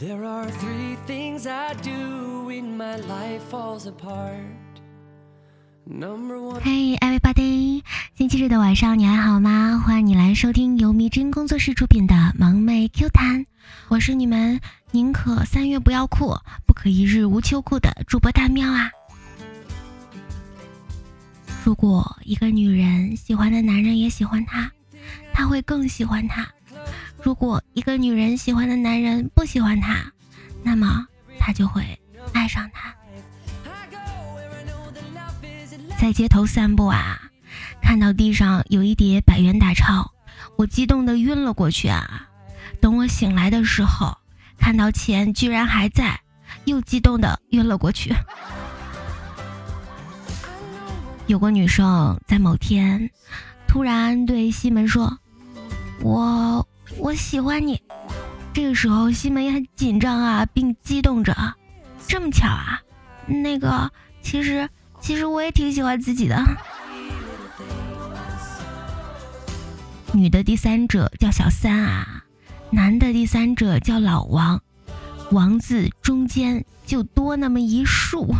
There are three things I do when my life falls apart. Number one. hey,，everybody！星期日的晚上你还好吗？欢迎你来收听由迷之音工作室出品的《萌妹 Q 弹》，我是你们宁可三月不要酷，不可一日无秋裤的主播大喵啊！如果一个女人喜欢的男人也喜欢她，她会更喜欢他。如果一个女人喜欢的男人不喜欢她，那么她就会爱上他。在街头散步啊，看到地上有一叠百元大钞，我激动的晕了过去啊！等我醒来的时候，看到钱居然还在，又激动的晕了过去。有个女生在某天突然对西门说：“我我喜欢你。”这个时候，西门也很紧张啊，并激动着：“这么巧啊？那个，其实其实我也挺喜欢自己的。”女的第三者叫小三啊，男的第三者叫老王，王字中间就多那么一竖。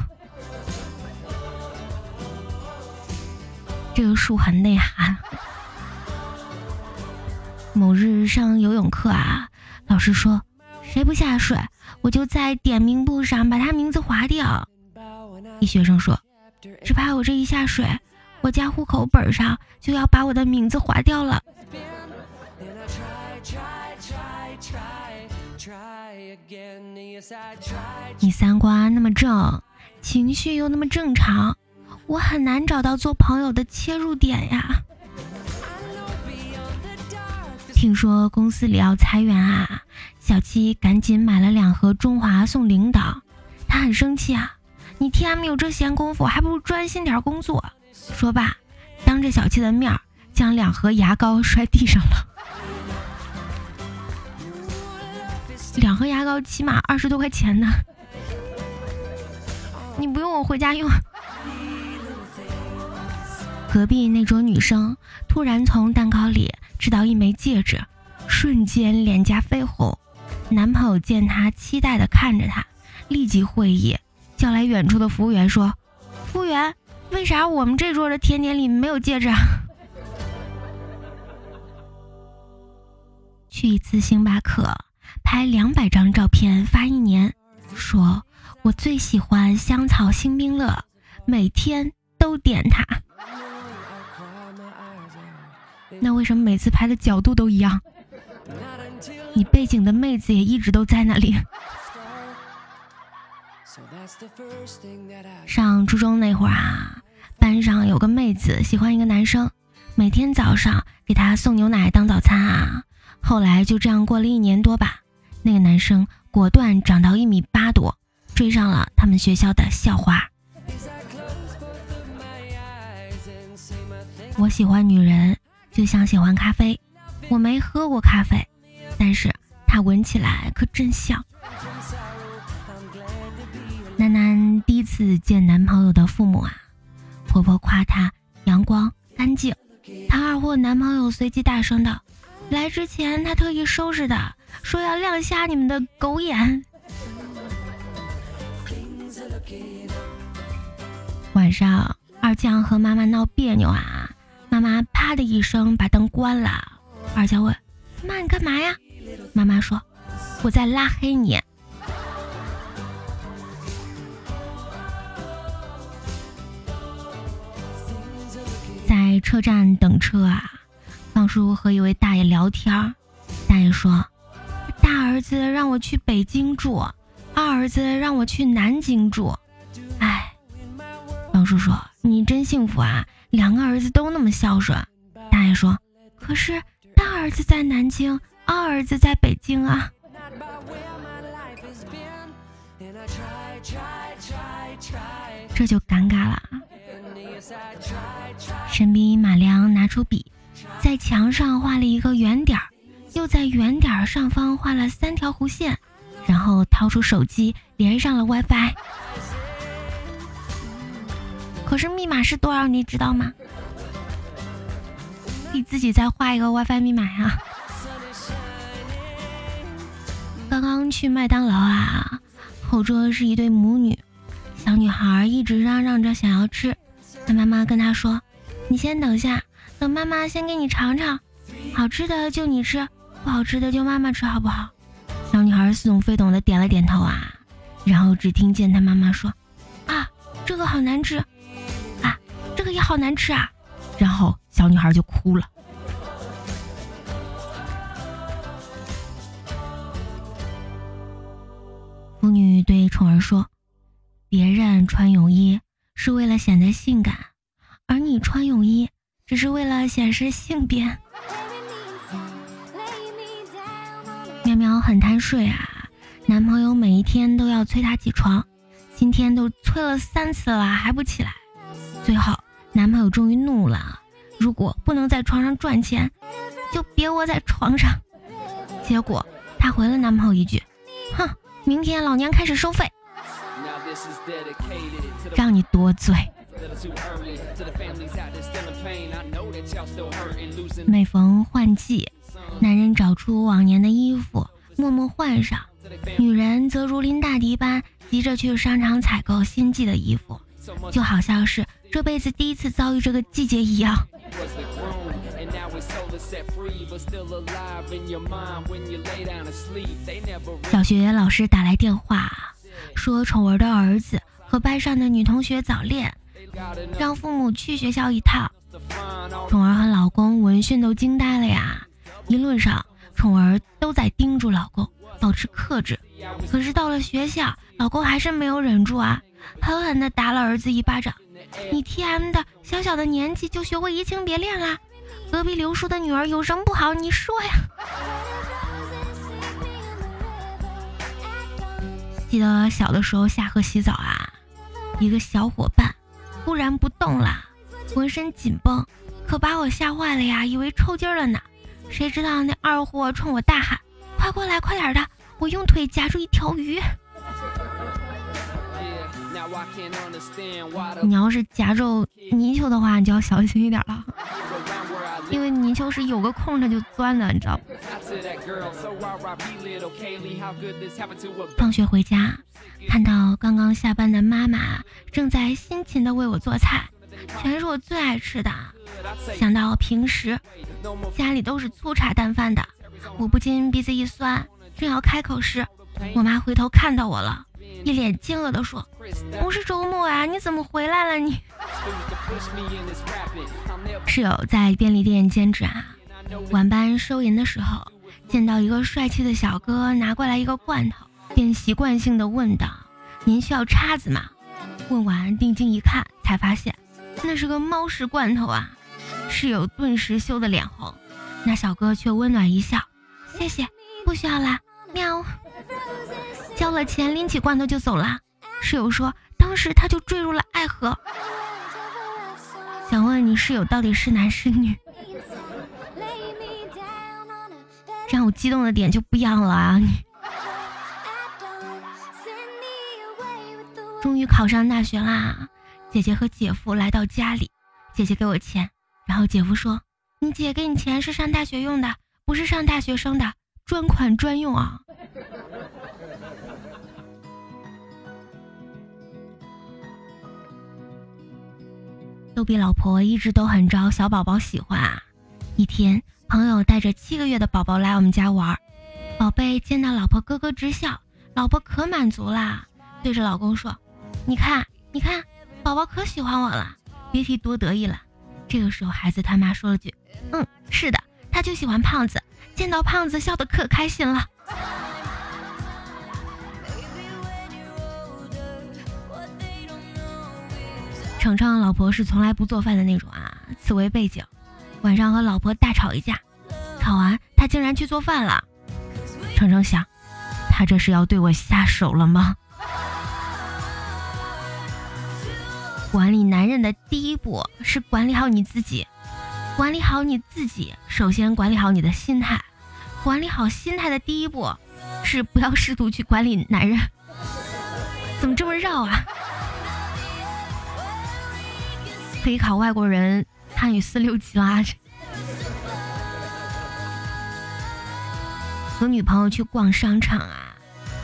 这个竖很内涵。某日上游泳课啊，老师说，谁不下水，我就在点名簿上把他名字划掉。一学生说，只怕我这一下水，我家户口本上就要把我的名字划掉了。你三观那么正，情绪又那么正常。我很难找到做朋友的切入点呀。听说公司里要裁员啊，小七赶紧买了两盒中华送领导。他很生气啊，你 TM 有这闲工夫，还不如专心点工作。说罢，当着小七的面将两盒牙膏摔地上了。两盒牙膏起码二十多块钱呢，你不用我回家用。隔壁那桌女生突然从蛋糕里吃到一枚戒指，瞬间脸颊绯红。男朋友见她期待的看着她，立即会意，叫来远处的服务员说：“服务员，为啥我们这桌的甜点里没有戒指？” 去一次星巴克，拍两百张照片发一年，说我最喜欢香草星冰乐，每天都点它。那为什么每次拍的角度都一样？你背景的妹子也一直都在那里。上初中那会儿啊，班上有个妹子喜欢一个男生，每天早上给他送牛奶当早餐啊。后来就这样过了一年多吧，那个男生果断长到一米八多，追上了他们学校的校花。我喜欢女人。就像喜欢咖啡，我没喝过咖啡，但是它闻起来可真香。楠楠第一次见男朋友的父母啊，婆婆夸他阳光干净，她二货男朋友随即大声道：“来之前他特意收拾的，说要亮瞎你们的狗眼。”晚上二酱和妈妈闹别扭啊。妈妈啪的一声把灯关了。二娇问：“妈，你干嘛呀？”妈妈说：“我在拉黑你。”在车站等车啊，方叔和一位大爷聊天。大爷说：“大儿子让我去北京住，二儿子让我去南京住。”哎，方叔说：“你真幸福啊。”两个儿子都那么孝顺，大爷说：“可是大儿子在南京，二儿子在北京啊。”这就尴尬了。神笔马良拿出笔，在墙上画了一个圆点儿，又在圆点儿上方画了三条弧线，然后掏出手机连上了 WiFi。可是密码是多少？你知道吗？自己再画一个 WiFi 密码呀。刚刚刚去麦当劳啊，后桌是一对母女，小女孩一直嚷嚷着想要吃，她妈妈跟她说：“你先等下，等妈妈先给你尝尝，好吃的就你吃，不好吃的就妈妈吃，好不好？”小女孩似懂非懂的点了点头啊，然后只听见她妈妈说：“啊，这个好难吃，啊，这个也好难吃啊。”然后小女孩就哭了。妇女对宠儿说：“别人穿泳衣是为了显得性感，而你穿泳衣只是为了显示性别。”喵喵很贪睡啊，男朋友每一天都要催她起床，今天都催了三次了还不起来。最后，男朋友终于怒了：“如果不能在床上赚钱，就别窝在床上。”结果她回了男朋友一句：“哼。”明天老娘开始收费，让你多嘴。每逢换季，男人找出往年的衣服，默默换上；女人则如临大敌般，急着去商场采购新季的衣服，就好像是这辈子第一次遭遇这个季节一样。小学老师打来电话，说宠儿的儿子和班上的女同学早恋，让父母去学校一趟。宠儿和老公闻讯都惊呆了呀！一路上，宠儿都在叮嘱老公保持克制，可是到了学校，老公还是没有忍住啊，狠狠地打了儿子一巴掌。你 T M 的小小的年纪就学会移情别恋啦？隔壁刘叔的女儿有什么不好？你说呀？记得小的时候下河洗澡啊，一个小伙伴忽然不动了，浑身紧绷，可把我吓坏了呀，以为抽筋了呢。谁知道那二货冲我大喊：“快过来，快点的！我用腿夹住一条鱼。”你要是夹着泥鳅的话，你就要小心一点了，因为泥鳅是有个空它就钻的，你知道不？放学回家，看到刚刚下班的妈妈正在辛勤的为我做菜，全是我最爱吃的。想到平时家里都是粗茶淡饭的，我不禁鼻子一酸，正要开口时，我妈回头看到我了。一脸惊愕地说：“不是周末啊，你怎么回来了？你室友在便利店兼职啊，晚班收银的时候，见到一个帅气的小哥拿过来一个罐头，便习惯性的问道：‘您需要叉子吗？’问完定睛一看，才发现那是个猫食罐头啊！室友顿时羞得脸红，那小哥却温暖一笑：‘谢谢，不需要啦。’喵。”交了钱，拎起罐头就走了。室友说，当时他就坠入了爱河。想问你室友到底是男是女？让我激动的点就不一样了啊！终于考上大学啦！姐姐和姐夫来到家里，姐姐给我钱，然后姐夫说：“你姐给你钱是上大学用的，不是上大学生的，专款专用啊。”逗比老婆一直都很招小宝宝喜欢啊！一天，朋友带着七个月的宝宝来我们家玩，宝贝见到老婆咯咯直笑，老婆可满足啦，对着老公说：“你看，你看，宝宝可喜欢我了，别提多得意了。”这个时候，孩子他妈说了句：“嗯，是的，他就喜欢胖子，见到胖子笑得可开心了。”程程老婆是从来不做饭的那种啊，此为背景。晚上和老婆大吵一架，吵完他竟然去做饭了。程程想，他这是要对我下手了吗？管理男人的第一步是管理好你自己，管理好你自己，首先管理好你的心态，管理好心态的第一步是不要试图去管理男人。怎么这么绕啊？可以考外国人汉语四六级啦！和女朋友去逛商场啊，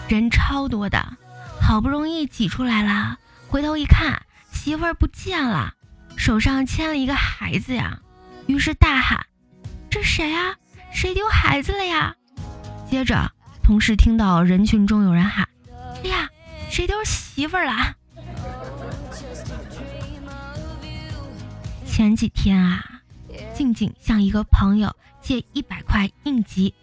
人超多的，好不容易挤出来了，回头一看，媳妇儿不见了，手上牵了一个孩子呀，于是大喊：“这谁啊？谁丢孩子了呀？”接着，同时听到人群中有人喊：“哎呀，谁丢媳妇儿了？”前几天啊，静静向一个朋友借一百块应急，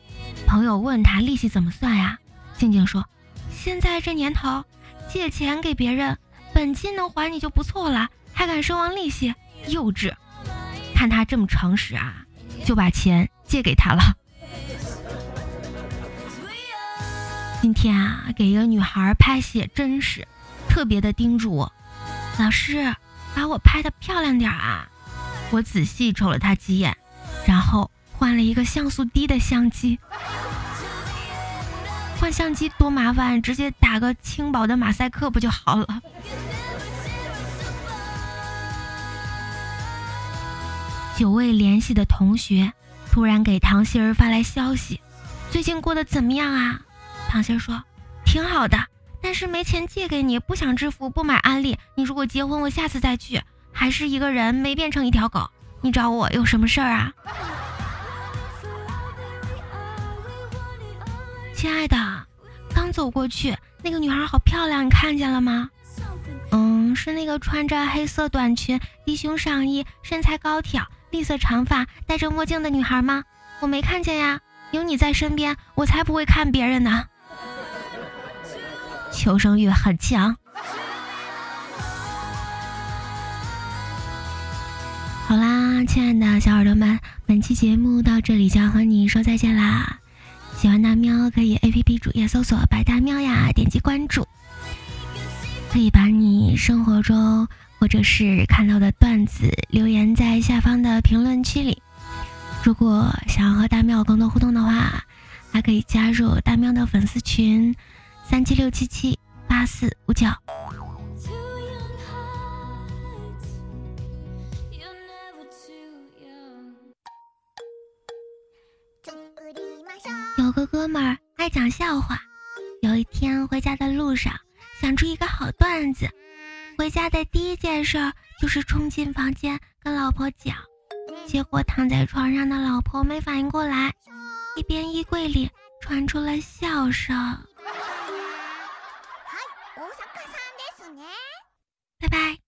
朋友问他利息怎么算呀？静静说：“现在这年头，借钱给别人，本金能还你就不错了，还敢奢望利息，幼稚！看他这么诚实啊，就把钱借给他了。”今天啊，给一个女孩拍写真时，特别的叮嘱我：“老师，把我拍的漂亮点啊。”我仔细瞅了他几眼，然后换了一个像素低的相机。换相机多麻烦，直接打个轻薄的马赛克不就好了？久未联系的同学突然给唐心儿发来消息：“最近过得怎么样啊？”唐心儿说：“挺好的，但是没钱借给你，不想支付，不买安利。你如果结婚，我下次再去。”还是一个人没变成一条狗，你找我有什么事儿啊？亲爱的，刚走过去，那个女孩好漂亮，你看见了吗？嗯，是那个穿着黑色短裙、低胸上衣、身材高挑、绿色长发、戴着墨镜的女孩吗？我没看见呀，有你在身边，我才不会看别人呢。求生欲很强。好啦，亲爱的小耳朵们，本期节目到这里就要和你说再见啦！喜欢大喵可以 A P P 主页搜索“白大喵”呀，点击关注，可以把你生活中或者是看到的段子留言在下方的评论区里。如果想要和大喵更多互动的话，还可以加入大喵的粉丝群：三七六七七八四五九。个哥们儿爱讲笑话，有一天回家的路上想出一个好段子，回家的第一件事就是冲进房间跟老婆讲，结果躺在床上的老婆没反应过来，一边衣柜里传出了笑声。拜拜。